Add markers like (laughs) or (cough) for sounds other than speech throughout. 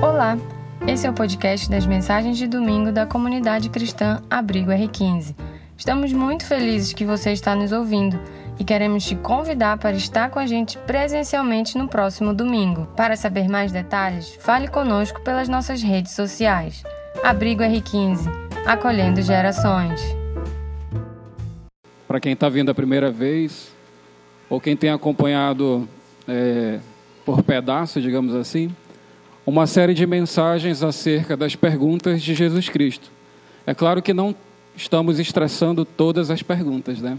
Olá, esse é o podcast das mensagens de domingo da comunidade cristã Abrigo R15. Estamos muito felizes que você está nos ouvindo e queremos te convidar para estar com a gente presencialmente no próximo domingo. Para saber mais detalhes, fale conosco pelas nossas redes sociais. Abrigo R15, acolhendo gerações. Para quem está vindo a primeira vez, ou quem tem acompanhado é, por pedaço, digamos assim, uma série de mensagens acerca das perguntas de Jesus Cristo. É claro que não estamos estressando todas as perguntas, né?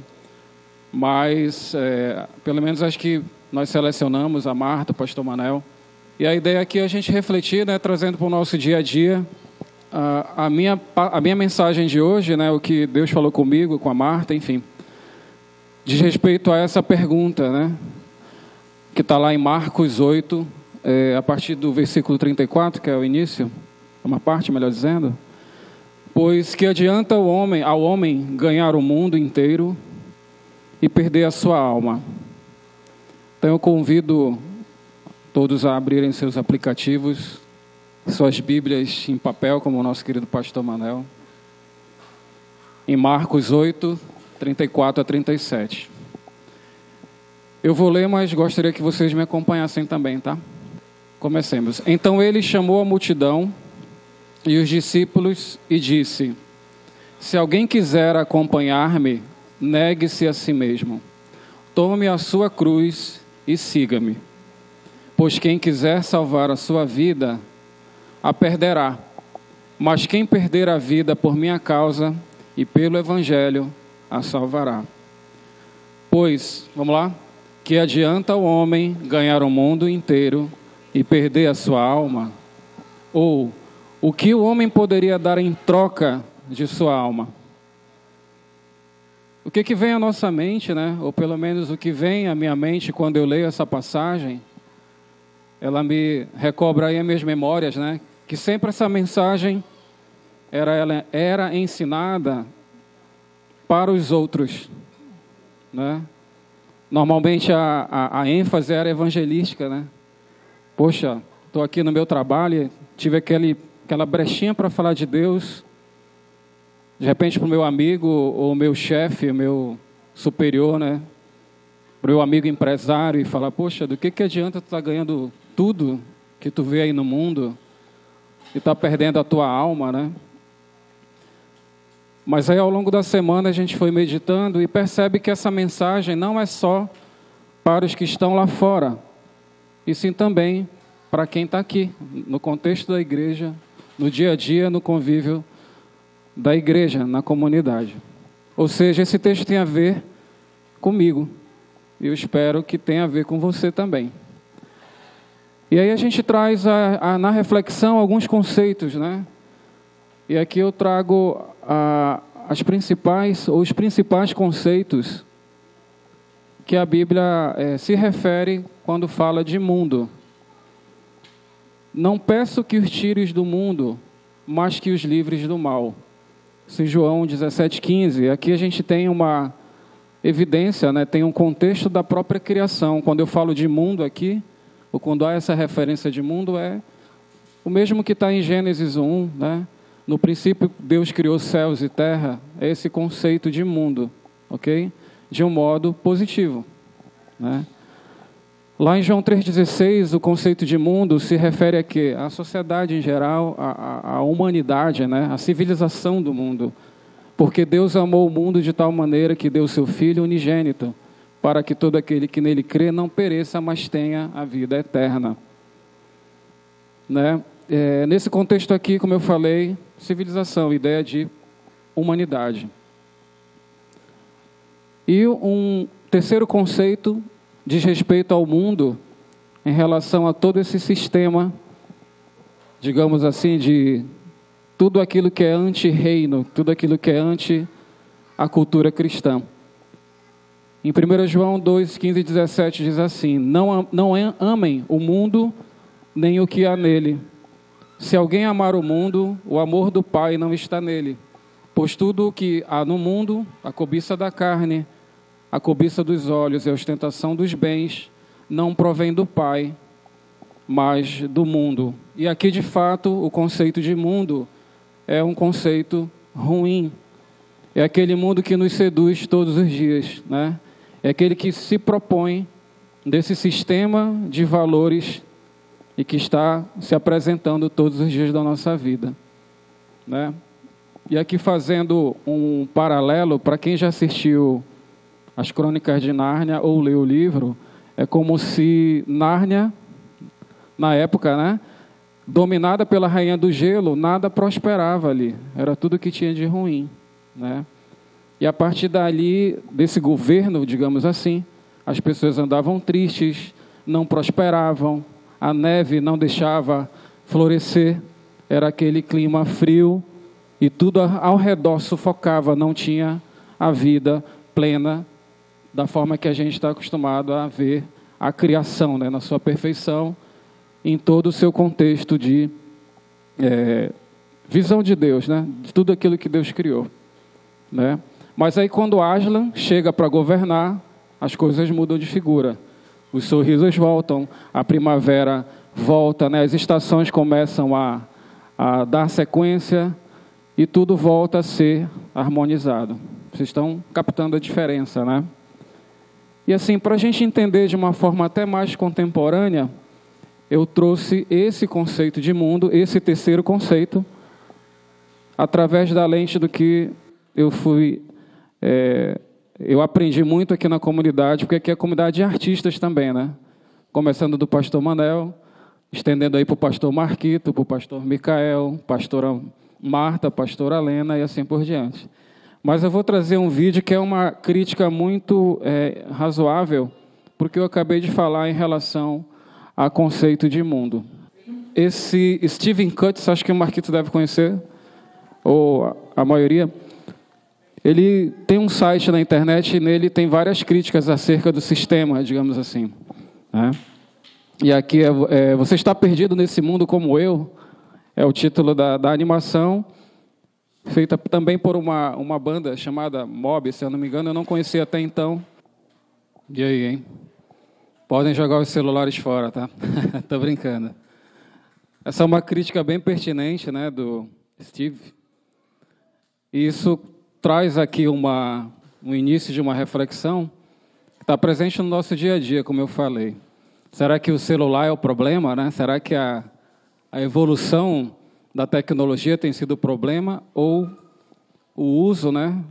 Mas, é, pelo menos acho que nós selecionamos a Marta, o pastor Manel. E a ideia aqui é a gente refletir, né, trazendo para o nosso dia a dia a, a, minha, a minha mensagem de hoje, né, o que Deus falou comigo, com a Marta, enfim, diz respeito a essa pergunta, né, que está lá em Marcos 8, é, a partir do versículo 34, que é o início, uma parte, melhor dizendo. Pois que adianta o homem, ao homem ganhar o mundo inteiro e perder a sua alma? Então eu convido todos a abrirem seus aplicativos, suas Bíblias em papel, como o nosso querido pastor Manel, em Marcos 8, 34 a 37. Eu vou ler, mas gostaria que vocês me acompanhassem também, tá? Comecemos. Então ele chamou a multidão e os discípulos e disse: Se alguém quiser acompanhar-me, negue-se a si mesmo. Tome a sua cruz e siga-me. Pois quem quiser salvar a sua vida, a perderá. Mas quem perder a vida por minha causa e pelo evangelho, a salvará. Pois, vamos lá? Que adianta o homem ganhar o mundo inteiro e perder a sua alma? Ou o que o homem poderia dar em troca de sua alma? O que, que vem à nossa mente, né? ou pelo menos o que vem à minha mente quando eu leio essa passagem, ela me recobra aí as minhas memórias, né? que sempre essa mensagem era, ela era ensinada para os outros. Né? Normalmente a, a, a ênfase era evangelística, né? Poxa, estou aqui no meu trabalho, tive aquele, aquela brechinha para falar de Deus. De repente, para o meu amigo, ou meu chefe, meu superior, né? Para o meu amigo empresário, e falar: Poxa, do que, que adianta tu estar tá ganhando tudo que tu vê aí no mundo e tá perdendo a tua alma, né? Mas aí, ao longo da semana, a gente foi meditando e percebe que essa mensagem não é só para os que estão lá fora e sim também para quem está aqui, no contexto da igreja, no dia a dia, no convívio da igreja, na comunidade. Ou seja, esse texto tem a ver comigo. E eu espero que tenha a ver com você também. E aí a gente traz a, a, na reflexão alguns conceitos, né? E aqui eu trago a, as principais, ou os principais conceitos que a Bíblia é, se refere quando fala de mundo. Não peço que os tires do mundo, mas que os livres do mal. Em João 17,15. Aqui a gente tem uma evidência, né? tem um contexto da própria criação. Quando eu falo de mundo aqui, ou quando há essa referência de mundo, é o mesmo que está em Gênesis 1. Né? No princípio, Deus criou céus e terra. É esse conceito de mundo. ok? De um modo positivo. Né? Lá em João 3,16, o conceito de mundo se refere a quê? À sociedade em geral, à, à humanidade, né? à civilização do mundo. Porque Deus amou o mundo de tal maneira que deu seu Filho unigênito, para que todo aquele que nele crê não pereça, mas tenha a vida eterna. Né? É, nesse contexto aqui, como eu falei, civilização, ideia de humanidade. E um terceiro conceito diz respeito ao mundo em relação a todo esse sistema, digamos assim, de tudo aquilo que é anti-reino, tudo aquilo que é anti a cultura cristã. Em 1 João 2, 15 e 17 diz assim: não, não amem o mundo nem o que há nele. Se alguém amar o mundo, o amor do Pai não está nele. Pois tudo o que há no mundo, a cobiça da carne, a cobiça dos olhos e a ostentação dos bens não provém do Pai, mas do mundo. E aqui, de fato, o conceito de mundo é um conceito ruim. É aquele mundo que nos seduz todos os dias, né? É aquele que se propõe desse sistema de valores e que está se apresentando todos os dias da nossa vida, né? E aqui fazendo um paralelo para quem já assistiu as Crônicas de Nárnia ou leu o livro, é como se Nárnia na época, né, dominada pela rainha do gelo, nada prosperava ali. Era tudo que tinha de ruim, né? E a partir dali, desse governo, digamos assim, as pessoas andavam tristes, não prosperavam, a neve não deixava florescer, era aquele clima frio e tudo ao redor sufocava, não tinha a vida plena da forma que a gente está acostumado a ver a criação, né, na sua perfeição, em todo o seu contexto de é, visão de Deus, né, de tudo aquilo que Deus criou, né. Mas aí quando Aslan chega para governar, as coisas mudam de figura. Os sorrisos voltam, a primavera volta, né? as estações começam a, a dar sequência e tudo volta a ser harmonizado. Vocês estão captando a diferença, né? E assim, para a gente entender de uma forma até mais contemporânea, eu trouxe esse conceito de mundo, esse terceiro conceito, através da lente do que eu fui é, eu aprendi muito aqui na comunidade, porque aqui é a comunidade de artistas também, né? Começando do pastor Manel, estendendo aí para o pastor Marquito, para o pastor Micael, pastora Marta, pastora Lena e assim por diante. Mas eu vou trazer um vídeo que é uma crítica muito é, razoável, porque eu acabei de falar em relação a conceito de mundo. Esse Steven Cutts, acho que o Marquito deve conhecer, ou a maioria, ele tem um site na internet e nele tem várias críticas acerca do sistema, digamos assim. Né? E aqui é, é, Você está perdido nesse mundo como eu, é o título da, da animação, feita também por uma, uma banda chamada Mob, se eu não me engano, eu não conhecia até então. E aí, hein? Podem jogar os celulares fora, tá? (laughs) Tô brincando. Essa é uma crítica bem pertinente, né, do Steve. Isso traz aqui uma, um início de uma reflexão que está presente no nosso dia a dia, como eu falei. Será que o celular é o problema? Né? Será que a, a evolução da tecnologia tem sido o problema? Ou o uso né,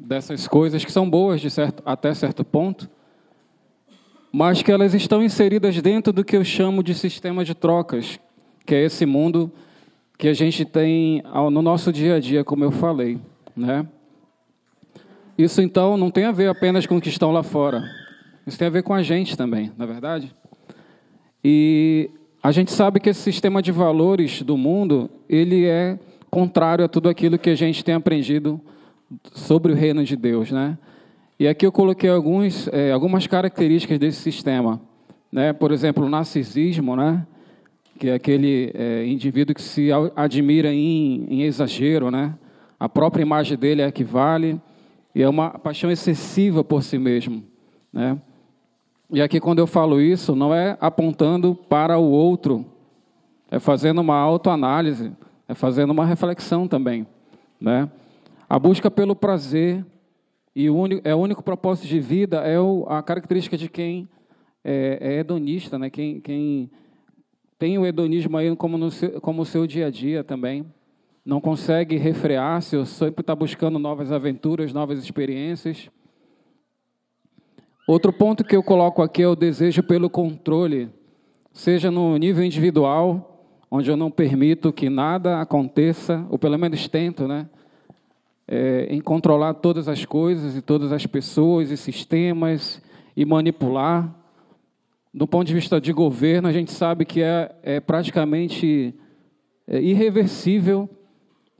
dessas coisas, que são boas de certo, até certo ponto, mas que elas estão inseridas dentro do que eu chamo de sistema de trocas, que é esse mundo que a gente tem no nosso dia a dia, como eu falei. Né? Isso então não tem a ver apenas com o que estão lá fora. Isso tem a ver com a gente também, na é verdade. E a gente sabe que esse sistema de valores do mundo ele é contrário a tudo aquilo que a gente tem aprendido sobre o reino de Deus, né? E aqui eu coloquei alguns, é, algumas características desse sistema, né? Por exemplo, o narcisismo, né? Que é aquele é, indivíduo que se admira em, em exagero, né? A própria imagem dele é a que vale e é uma paixão excessiva por si mesmo. Né? E aqui, quando eu falo isso, não é apontando para o outro, é fazendo uma autoanálise, é fazendo uma reflexão também. Né? A busca pelo prazer e o único, é o único propósito de vida é o, a característica de quem é, é hedonista, né? quem, quem tem o hedonismo aí como, no seu, como o seu dia a dia também não consegue refrear-se, sempre está buscando novas aventuras, novas experiências. Outro ponto que eu coloco aqui é o desejo pelo controle, seja no nível individual, onde eu não permito que nada aconteça, ou pelo menos tento, né? É, em controlar todas as coisas e todas as pessoas e sistemas e manipular. Do ponto de vista de governo, a gente sabe que é, é praticamente é, irreversível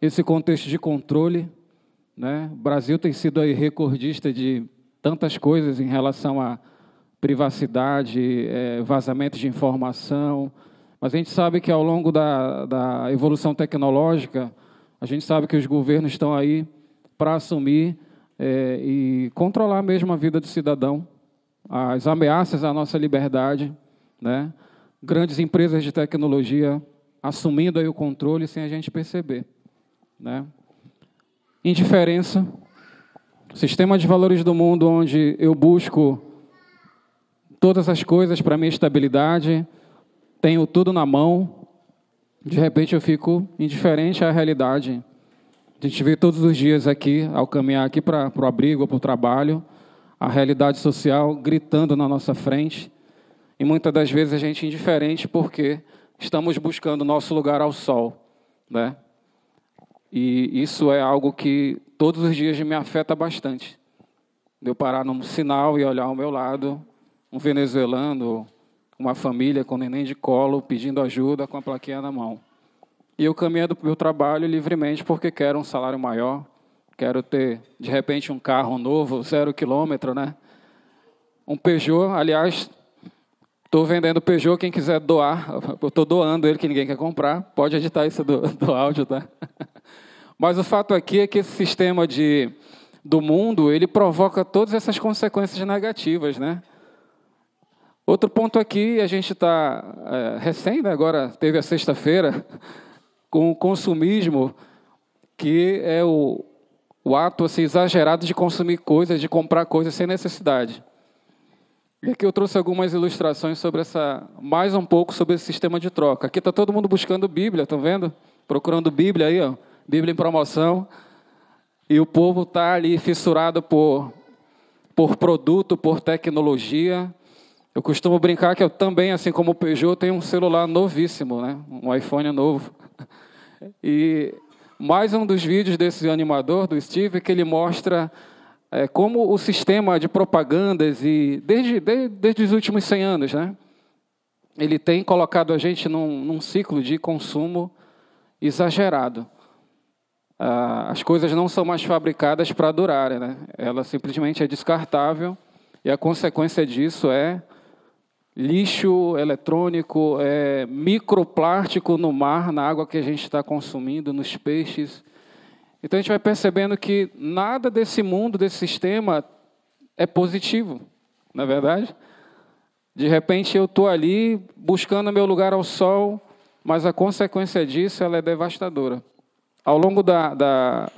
esse contexto de controle. Né? O Brasil tem sido aí recordista de tantas coisas em relação à privacidade, é, vazamento de informação, mas a gente sabe que ao longo da, da evolução tecnológica, a gente sabe que os governos estão aí para assumir é, e controlar mesmo a vida do cidadão, as ameaças à nossa liberdade, né? grandes empresas de tecnologia assumindo aí o controle sem a gente perceber. Né? Indiferença, sistema de valores do mundo onde eu busco todas as coisas para minha estabilidade, tenho tudo na mão, de repente eu fico indiferente à realidade. A gente vê todos os dias aqui, ao caminhar aqui para o abrigo, para o trabalho, a realidade social gritando na nossa frente. E muitas das vezes a gente é indiferente porque estamos buscando nosso lugar ao sol, né? E isso é algo que todos os dias me afeta bastante. De eu parar num sinal e olhar ao meu lado um venezuelano, uma família com neném de colo pedindo ajuda com a plaquinha na mão. E eu caminho para o meu trabalho livremente porque quero um salário maior, quero ter, de repente, um carro novo, zero quilômetro, né? Um Peugeot, aliás, Estou vendendo Peugeot, quem quiser doar, (laughs) eu estou doando ele que ninguém quer comprar, pode editar isso do, (laughs) do áudio, tá? (laughs) Mas o fato aqui é que esse sistema de, do mundo, ele provoca todas essas consequências negativas, né? Outro ponto aqui, a gente está é, recém, né, agora teve a sexta-feira, (laughs) com o consumismo, que é o, o ato assim, exagerado de consumir coisas, de comprar coisas sem necessidade. E aqui eu trouxe algumas ilustrações sobre essa, mais um pouco sobre esse sistema de troca. Aqui está todo mundo buscando Bíblia, estão vendo? Procurando Bíblia aí, ó, Bíblia em promoção. E o povo está ali fissurado por, por produto, por tecnologia. Eu costumo brincar que eu também, assim como o Peugeot, tenho um celular novíssimo, né? um iPhone novo. E mais um dos vídeos desse animador, do Steve, que ele mostra é, como o sistema de propagandas, e desde, desde, desde os últimos 100 anos, né, ele tem colocado a gente num, num ciclo de consumo exagerado. Ah, as coisas não são mais fabricadas para durarem, né? ela simplesmente é descartável, e a consequência disso é lixo eletrônico, é microplástico no mar, na água que a gente está consumindo, nos peixes. Então a gente vai percebendo que nada desse mundo, desse sistema, é positivo, não é verdade? De repente eu estou ali buscando meu lugar ao sol, mas a consequência disso ela é devastadora. Ao longo da, da,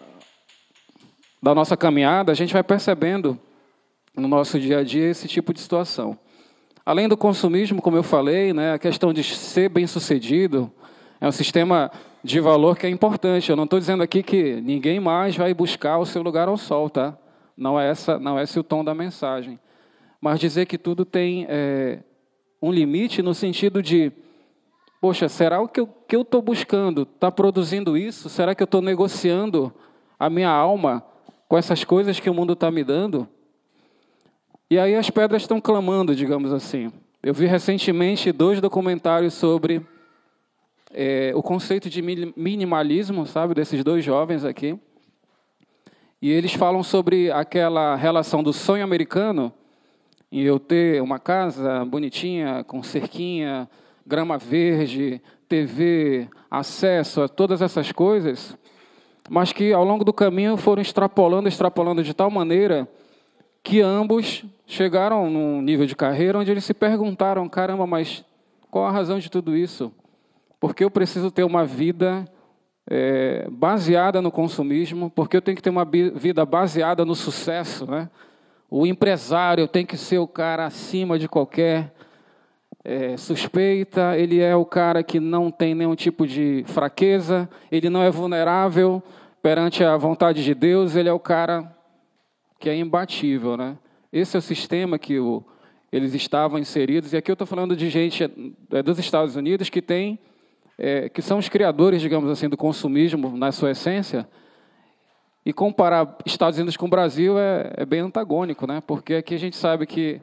da nossa caminhada, a gente vai percebendo no nosso dia a dia esse tipo de situação. Além do consumismo, como eu falei, né, a questão de ser bem sucedido, é um sistema de valor que é importante. Eu não estou dizendo aqui que ninguém mais vai buscar o seu lugar ao sol, tá? Não é, essa, não é esse o tom da mensagem. Mas dizer que tudo tem é, um limite no sentido de, poxa, será o que eu estou buscando está produzindo isso? Será que eu estou negociando a minha alma com essas coisas que o mundo está me dando? E aí as pedras estão clamando, digamos assim. Eu vi recentemente dois documentários sobre é, o conceito de minimalismo, sabe, desses dois jovens aqui. E eles falam sobre aquela relação do sonho americano, em eu ter uma casa bonitinha, com cerquinha, grama verde, TV, acesso a todas essas coisas, mas que ao longo do caminho foram extrapolando, extrapolando de tal maneira que ambos chegaram num nível de carreira onde eles se perguntaram: caramba, mas qual a razão de tudo isso? porque eu preciso ter uma vida é, baseada no consumismo, porque eu tenho que ter uma vida baseada no sucesso. Né? O empresário tem que ser o cara acima de qualquer é, suspeita, ele é o cara que não tem nenhum tipo de fraqueza, ele não é vulnerável perante a vontade de Deus, ele é o cara que é imbatível. Né? Esse é o sistema que o, eles estavam inseridos, e aqui eu estou falando de gente é, dos Estados Unidos que tem é, que são os criadores, digamos assim, do consumismo na sua essência, e comparar Estados Unidos com o Brasil é, é, bem antagônico, né? Porque aqui a gente sabe que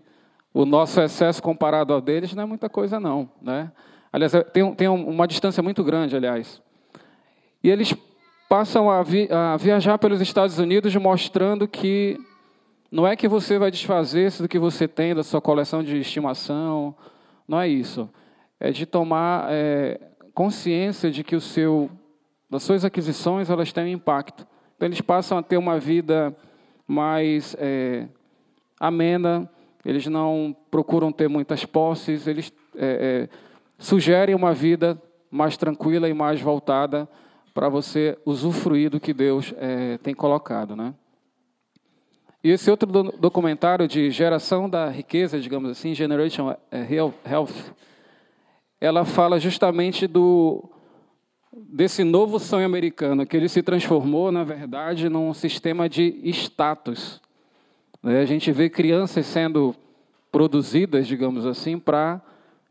o nosso excesso comparado ao deles não é muita coisa, não, né? Aliás, é, tem, tem uma distância muito grande, aliás. E eles passam a, vi, a viajar pelos Estados Unidos mostrando que não é que você vai desfazer-se do que você tem, da sua coleção de estimação, não é isso. É de tomar é, consciência de que o seu, das suas aquisições elas têm um impacto. Então, eles passam a ter uma vida mais é, amena, eles não procuram ter muitas posses, eles é, é, sugerem uma vida mais tranquila e mais voltada para você usufruir do que Deus é, tem colocado, né? E esse outro do documentário de geração da riqueza, digamos assim, Generation é, Health, ela fala justamente do desse novo sonho americano, que ele se transformou, na verdade, num sistema de status. Né? A gente vê crianças sendo produzidas, digamos assim, para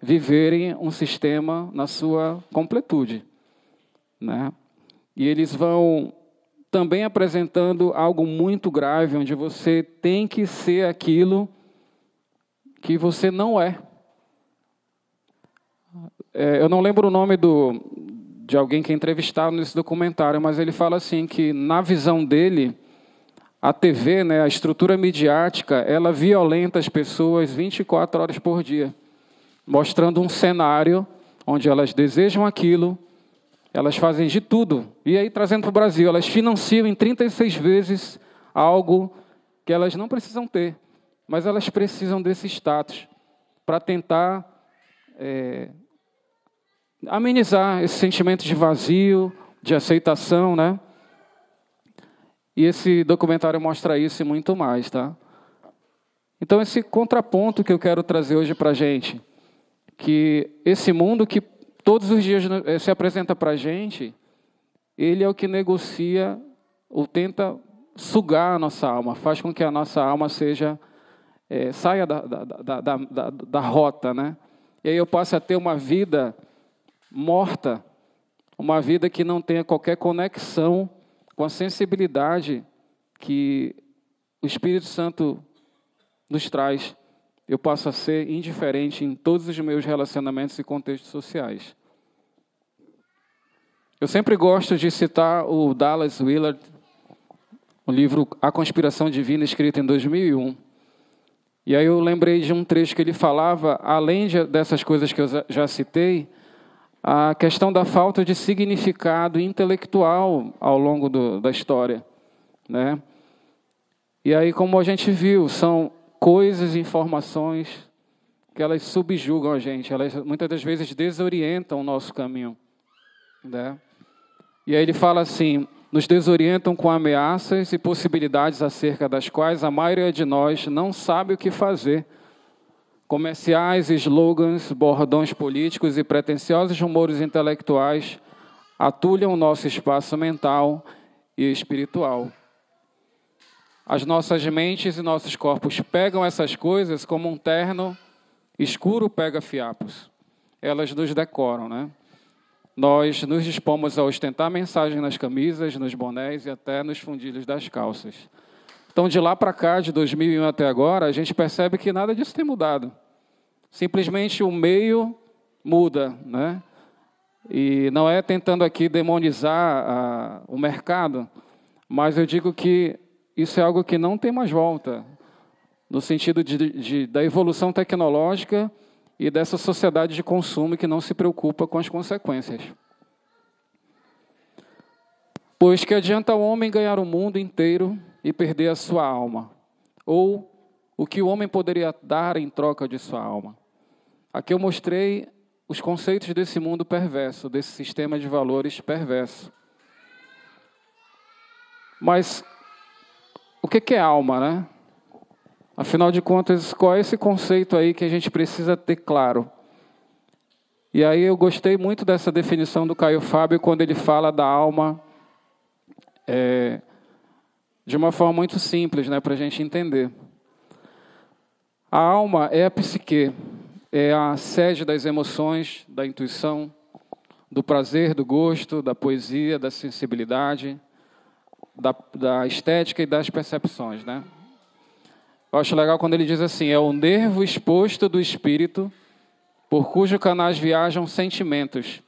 viverem um sistema na sua completude. Né? E eles vão também apresentando algo muito grave, onde você tem que ser aquilo que você não é. é eu não lembro o nome do, de alguém que é entrevistado nesse documentário, mas ele fala assim que na visão dele a TV, né, a estrutura midiática, ela violenta as pessoas 24 horas por dia, mostrando um cenário onde elas desejam aquilo, elas fazem de tudo. E aí, trazendo para o Brasil, elas financiam em 36 vezes algo que elas não precisam ter, mas elas precisam desse status para tentar é, amenizar esse sentimento de vazio, de aceitação, né? E esse documentário mostra isso e muito mais, tá? Então, esse contraponto que eu quero trazer hoje para a gente, que esse mundo que todos os dias eh, se apresenta para a gente, ele é o que negocia ou tenta sugar a nossa alma, faz com que a nossa alma seja é, saia da, da, da, da, rota, né? E aí eu passo a ter uma vida morta, uma vida que não tenha qualquer conexão com a sensibilidade que o Espírito Santo nos traz eu passo a ser indiferente em todos os meus relacionamentos e contextos sociais. Eu sempre gosto de citar o Dallas Willard, o livro A Conspiração Divina, escrito em 2001. E aí eu lembrei de um trecho que ele falava, além de, dessas coisas que eu já citei, a questão da falta de significado intelectual ao longo do, da história. Né? E aí, como a gente viu, são coisas, informações que elas subjugam a gente, elas muitas das vezes desorientam o nosso caminho. Né? E aí ele fala assim: nos desorientam com ameaças e possibilidades acerca das quais a maioria de nós não sabe o que fazer. Comerciais, slogans, bordões políticos e pretensiosos rumores intelectuais atulham o nosso espaço mental e espiritual. As nossas mentes e nossos corpos pegam essas coisas como um terno escuro pega fiapos. Elas nos decoram, né? Nós nos dispomos a ostentar mensagem nas camisas, nos bonés e até nos fundilhos das calças. Então, de lá para cá, de 2001 até agora, a gente percebe que nada disso tem mudado. Simplesmente o meio muda, né? E não é tentando aqui demonizar a, o mercado, mas eu digo que isso é algo que não tem mais volta, no sentido de, de, da evolução tecnológica e dessa sociedade de consumo que não se preocupa com as consequências. Pois que adianta o homem ganhar o mundo inteiro e perder a sua alma? Ou o que o homem poderia dar em troca de sua alma? Aqui eu mostrei os conceitos desse mundo perverso, desse sistema de valores perverso. Mas o que é alma, né? Afinal de contas, qual é esse conceito aí que a gente precisa ter claro? E aí eu gostei muito dessa definição do Caio Fábio quando ele fala da alma é, de uma forma muito simples, né, para a gente entender. A alma é a psique, é a sede das emoções, da intuição, do prazer, do gosto, da poesia, da sensibilidade, da, da estética e das percepções, né? Eu acho legal quando ele diz assim: é o nervo exposto do espírito, por cujo canais viajam sentimentos,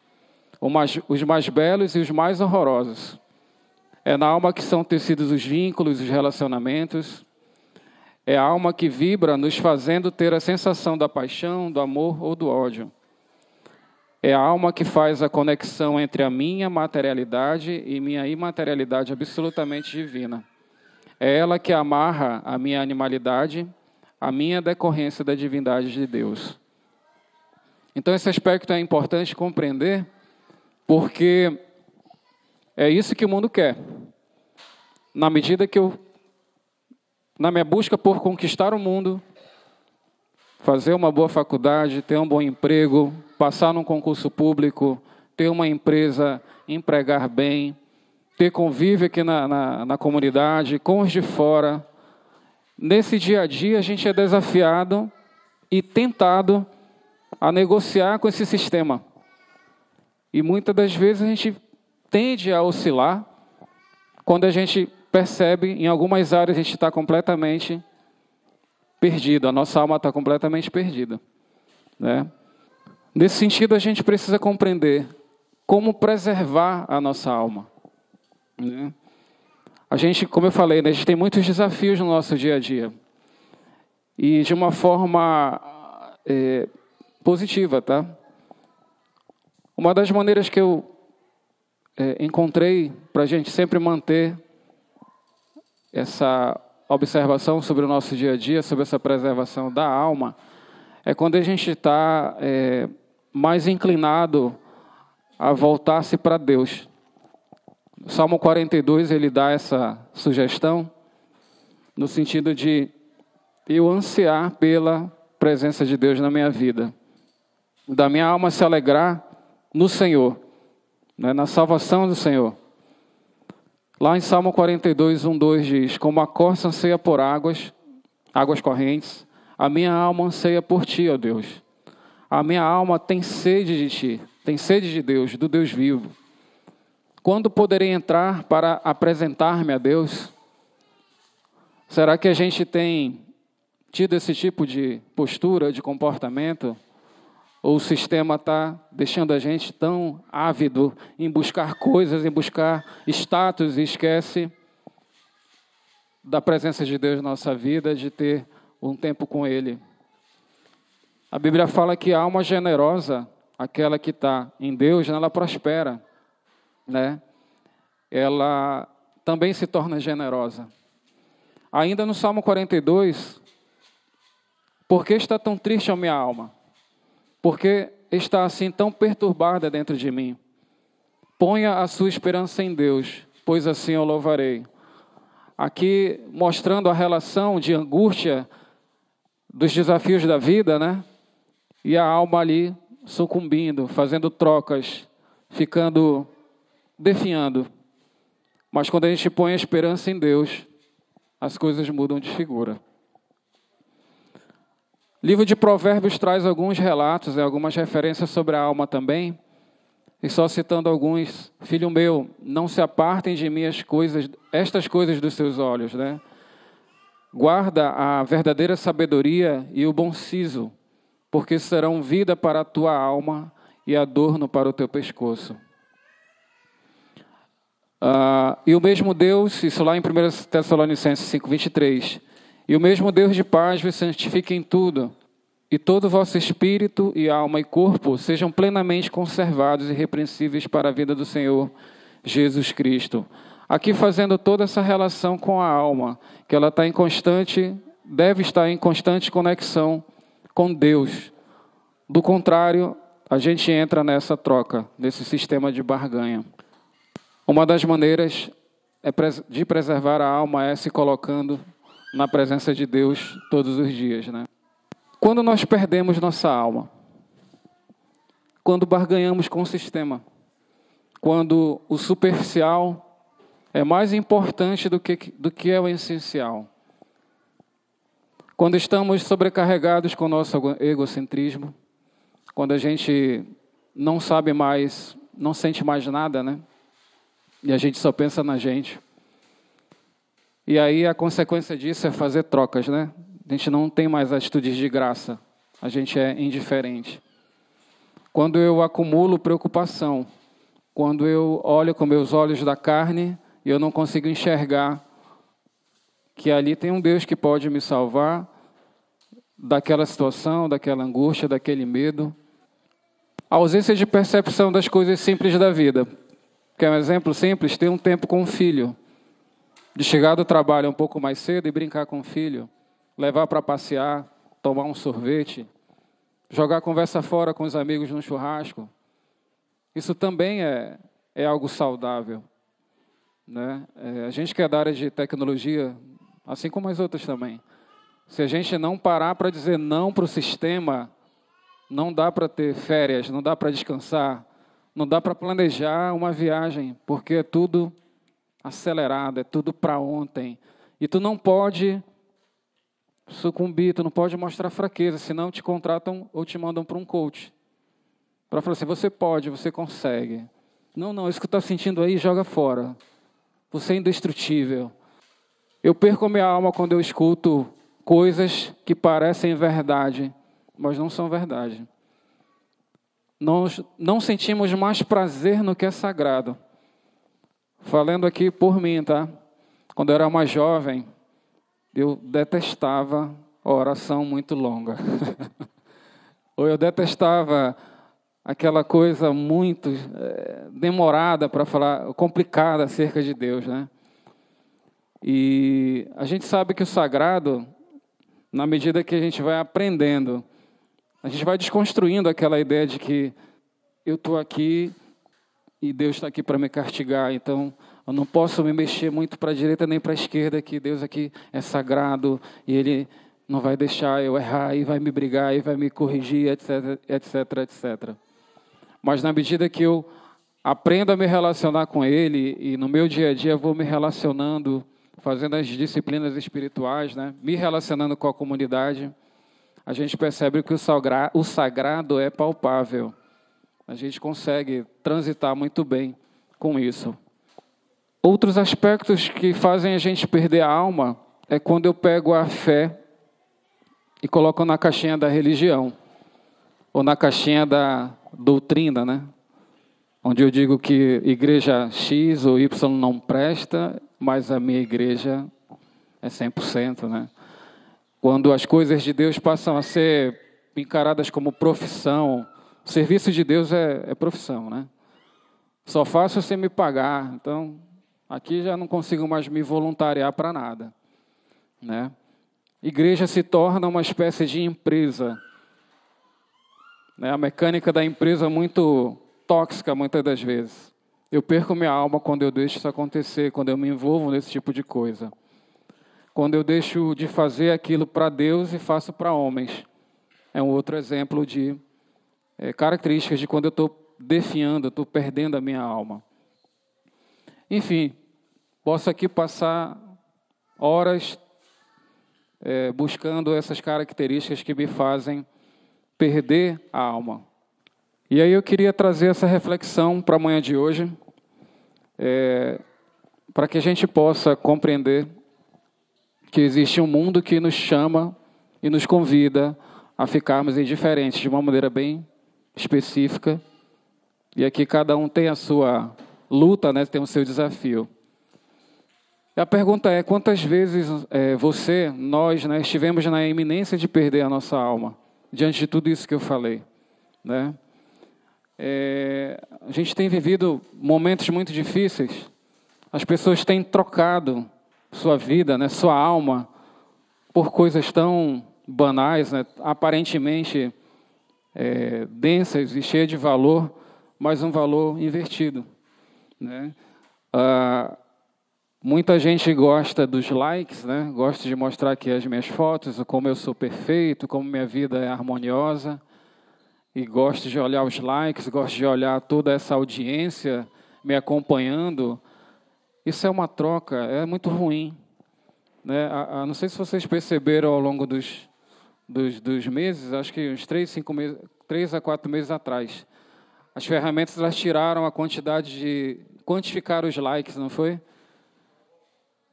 os mais belos e os mais horrorosos. É na alma que são tecidos os vínculos, os relacionamentos. É a alma que vibra, nos fazendo ter a sensação da paixão, do amor ou do ódio. É a alma que faz a conexão entre a minha materialidade e minha imaterialidade absolutamente divina. É ela que amarra a minha animalidade, a minha decorrência da divindade de Deus. Então, esse aspecto é importante compreender, porque é isso que o mundo quer. Na medida que eu, na minha busca por conquistar o mundo, fazer uma boa faculdade, ter um bom emprego, passar num concurso público, ter uma empresa, empregar bem, ter convívio aqui na, na, na comunidade, com os de fora. Nesse dia a dia, a gente é desafiado e tentado a negociar com esse sistema. E muitas das vezes a gente tende a oscilar quando a gente percebe em algumas áreas a gente está completamente perdido, a nossa alma está completamente perdida. Né? Nesse sentido, a gente precisa compreender como preservar a nossa alma. Né? A gente, como eu falei, né, a gente tem muitos desafios no nosso dia a dia. E de uma forma é, positiva, tá? Uma das maneiras que eu é, encontrei para a gente sempre manter essa observação sobre o nosso dia a dia, sobre essa preservação da alma, é quando a gente está é, mais inclinado a voltar-se para Deus. O Salmo 42 ele dá essa sugestão no sentido de eu ansiar pela presença de Deus na minha vida, da minha alma se alegrar no Senhor, né, na salvação do Senhor. Lá em Salmo 42, 1, 2 diz: Como a corça anseia por águas, águas correntes, a minha alma anseia por ti, ó Deus. A minha alma tem sede de ti, tem sede de Deus, do Deus vivo. Quando poderei entrar para apresentar-me a Deus? Será que a gente tem tido esse tipo de postura, de comportamento? Ou o sistema está deixando a gente tão ávido em buscar coisas, em buscar status e esquece da presença de Deus na nossa vida, de ter um tempo com Ele? A Bíblia fala que a alma generosa, aquela que está em Deus, ela prospera, né? Ela também se torna generosa. Ainda no Salmo 42, por que está tão triste a minha alma? Porque está assim tão perturbada dentro de mim. Ponha a sua esperança em Deus, pois assim eu louvarei. Aqui mostrando a relação de angústia dos desafios da vida, né? E a alma ali sucumbindo, fazendo trocas, ficando definhando. Mas quando a gente põe a esperança em Deus, as coisas mudam de figura. Livro de Provérbios traz alguns relatos e algumas referências sobre a alma também. E só citando alguns, filho meu, não se apartem de mim as coisas, estas coisas dos seus olhos, né? Guarda a verdadeira sabedoria e o bom siso, porque serão vida para a tua alma e adorno para o teu pescoço. Uh, e o mesmo Deus, isso lá em 1 Tessalonicenses 5, 23, e o mesmo Deus de paz vos santifique em tudo, e todo o vosso espírito e alma e corpo sejam plenamente conservados e irrepreensíveis para a vida do Senhor Jesus Cristo. Aqui fazendo toda essa relação com a alma, que ela está em constante, deve estar em constante conexão com Deus. Do contrário, a gente entra nessa troca, nesse sistema de barganha. Uma das maneiras é de preservar a alma é se colocando na presença de Deus todos os dias, né? Quando nós perdemos nossa alma, quando barganhamos com o sistema, quando o superficial é mais importante do que, do que é o essencial, quando estamos sobrecarregados com o nosso egocentrismo, quando a gente não sabe mais, não sente mais nada, né? E a gente só pensa na gente. E aí a consequência disso é fazer trocas, né? A gente não tem mais atitudes de graça. A gente é indiferente. Quando eu acumulo preocupação, quando eu olho com meus olhos da carne e eu não consigo enxergar que ali tem um Deus que pode me salvar daquela situação, daquela angústia, daquele medo. A ausência de percepção das coisas simples da vida. Quer um exemplo simples? Ter um tempo com o filho de chegar do trabalho um pouco mais cedo e brincar com o filho, levar para passear, tomar um sorvete, jogar conversa fora com os amigos no churrasco. Isso também é, é algo saudável. Né? É, a gente que é da área de tecnologia, assim como as outras também, se a gente não parar para dizer não para o sistema, não dá para ter férias, não dá para descansar, não dá para planejar uma viagem, porque é tudo acelerado, é tudo para ontem. E tu não pode sucumbir, tu não pode mostrar fraqueza, senão te contratam ou te mandam para um coach. Para falar assim, você pode, você consegue. Não, não, isso que tu está sentindo aí, joga fora. Você é indestrutível. Eu perco a minha alma quando eu escuto coisas que parecem verdade, mas não são verdade. Nós não sentimos mais prazer no que é sagrado. Falando aqui por mim, tá? Quando eu era mais jovem, eu detestava a oração muito longa. (laughs) Ou eu detestava aquela coisa muito é, demorada para falar, complicada acerca de Deus, né? E a gente sabe que o sagrado, na medida que a gente vai aprendendo, a gente vai desconstruindo aquela ideia de que eu estou aqui e Deus está aqui para me castigar, então eu não posso me mexer muito para a direita nem para a esquerda, que Deus aqui é sagrado e Ele não vai deixar eu errar e vai me brigar e vai me corrigir, etc, etc, etc. Mas na medida que eu aprendo a me relacionar com Ele e no meu dia a dia vou me relacionando, fazendo as disciplinas espirituais, né? me relacionando com a comunidade, a gente percebe que o sagrado é palpável. A gente consegue transitar muito bem com isso. Outros aspectos que fazem a gente perder a alma é quando eu pego a fé e coloco na caixinha da religião ou na caixinha da doutrina, né? Onde eu digo que igreja X ou Y não presta, mas a minha igreja é 100%, né? Quando as coisas de Deus passam a ser encaradas como profissão, o serviço de Deus é, é profissão, né? Só faço sem me pagar, então aqui já não consigo mais me voluntariar para nada, né? Igreja se torna uma espécie de empresa né? A mecânica da empresa é muito tóxica muitas das vezes. Eu perco minha alma quando eu deixo isso acontecer, quando eu me envolvo nesse tipo de coisa. Quando eu deixo de fazer aquilo para Deus e faço para homens. É um outro exemplo de é, características de quando eu estou definhando, estou perdendo a minha alma. Enfim, posso aqui passar horas é, buscando essas características que me fazem perder a alma. E aí eu queria trazer essa reflexão para a manhã de hoje, é, para que a gente possa compreender que existe um mundo que nos chama e nos convida a ficarmos indiferentes de uma maneira bem específica. E aqui cada um tem a sua luta, né, tem o seu desafio. E a pergunta é: quantas vezes é, você, nós, né, estivemos na iminência de perder a nossa alma? diante de tudo isso que eu falei. Né? É, a gente tem vivido momentos muito difíceis. As pessoas têm trocado sua vida, né, sua alma, por coisas tão banais, né, aparentemente é, densas e cheias de valor, mas um valor invertido. Né? Ah, Muita gente gosta dos likes, né? Gosta de mostrar aqui as minhas fotos, como eu sou perfeito, como minha vida é harmoniosa. E gosta de olhar os likes, gosta de olhar toda essa audiência me acompanhando. Isso é uma troca, é muito ruim. Né? A, a, não sei se vocês perceberam ao longo dos, dos, dos meses, acho que uns três, cinco meses, três a quatro meses atrás, as ferramentas elas tiraram a quantidade de quantificar os likes, não foi?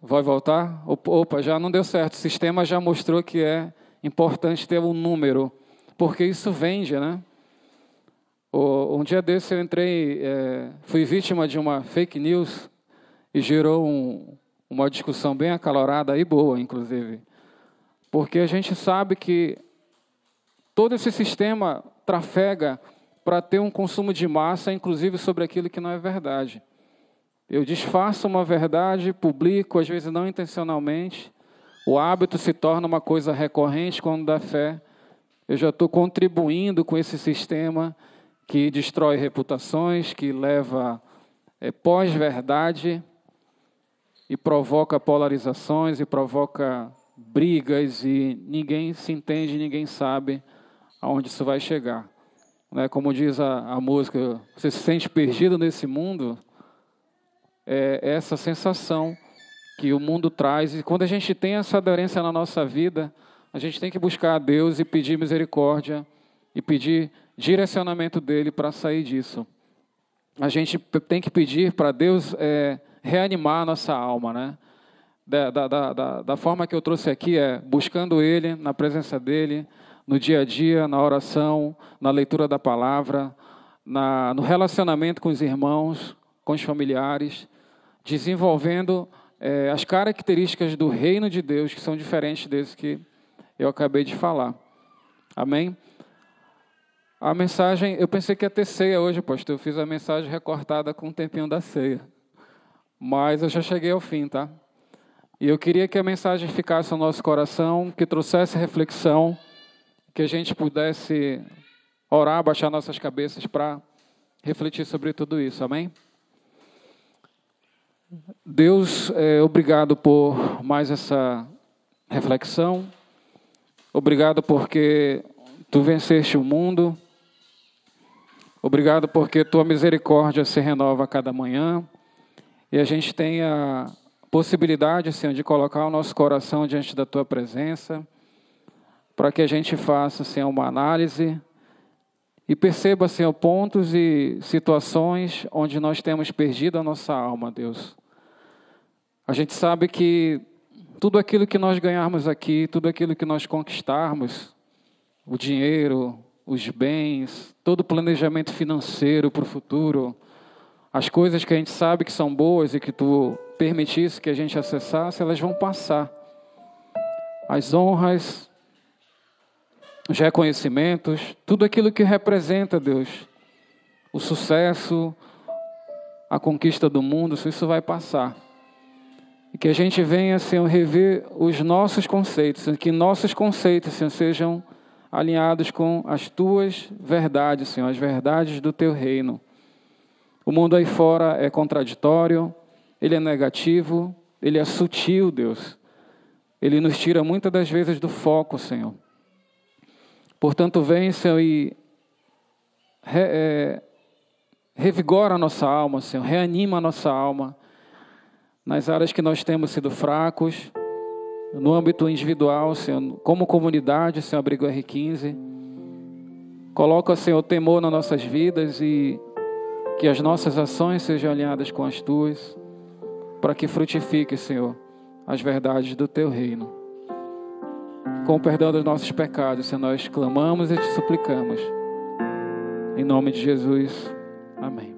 Vai voltar? Opa, já não deu certo. O sistema já mostrou que é importante ter um número, porque isso vende, né? Um dia desse eu entrei, é, fui vítima de uma fake news e gerou um, uma discussão bem acalorada e boa, inclusive. Porque a gente sabe que todo esse sistema trafega para ter um consumo de massa, inclusive sobre aquilo que não é verdade. Eu disfarço uma verdade, publico, às vezes não intencionalmente. O hábito se torna uma coisa recorrente quando da fé eu já estou contribuindo com esse sistema que destrói reputações, que leva é, pós-verdade e provoca polarizações e provoca brigas e ninguém se entende, ninguém sabe aonde isso vai chegar. Né? Como diz a, a música, você se sente perdido nesse mundo, é essa sensação que o mundo traz. E quando a gente tem essa aderência na nossa vida, a gente tem que buscar a Deus e pedir misericórdia e pedir direcionamento dele para sair disso. A gente tem que pedir para Deus é, reanimar a nossa alma, né? Da, da, da, da forma que eu trouxe aqui é buscando Ele, na presença dEle, no dia a dia, na oração, na leitura da palavra, na, no relacionamento com os irmãos, com os familiares, desenvolvendo é, as características do reino de Deus que são diferentes desses que eu acabei de falar. Amém? A mensagem, eu pensei que ia ter ceia hoje, pastor. Eu fiz a mensagem recortada com o tempinho da ceia. Mas eu já cheguei ao fim, tá? E eu queria que a mensagem ficasse no nosso coração, que trouxesse reflexão, que a gente pudesse orar, baixar nossas cabeças para refletir sobre tudo isso. Amém? Deus, é, obrigado por mais essa reflexão. Obrigado porque tu venceste o mundo. Obrigado porque tua misericórdia se renova a cada manhã. E a gente tem a possibilidade, Senhor, de colocar o nosso coração diante da tua presença, para que a gente faça, Senhor, uma análise e perceba, Senhor, pontos e situações onde nós temos perdido a nossa alma, Deus. A gente sabe que tudo aquilo que nós ganharmos aqui, tudo aquilo que nós conquistarmos, o dinheiro, os bens, todo o planejamento financeiro para o futuro, as coisas que a gente sabe que são boas e que tu permitisse que a gente acessasse, elas vão passar. As honras, os reconhecimentos, tudo aquilo que representa Deus, o sucesso, a conquista do mundo, isso vai passar. E que a gente venha, Senhor, rever os nossos conceitos, que nossos conceitos, Senhor, sejam alinhados com as tuas verdades, Senhor, as verdades do teu reino. O mundo aí fora é contraditório, ele é negativo, ele é sutil, Deus. Ele nos tira muitas das vezes do foco, Senhor. Portanto, vem, Senhor, e re, é, revigora a nossa alma, Senhor, reanima a nossa alma nas áreas que nós temos sido fracos, no âmbito individual, Senhor, como comunidade, Senhor, abrigo R15. Coloca, Senhor, temor nas nossas vidas e que as nossas ações sejam alinhadas com as tuas, para que frutifique, Senhor, as verdades do teu reino. Com o perdão dos nossos pecados, Senhor, nós clamamos e te suplicamos. Em nome de Jesus. Amém.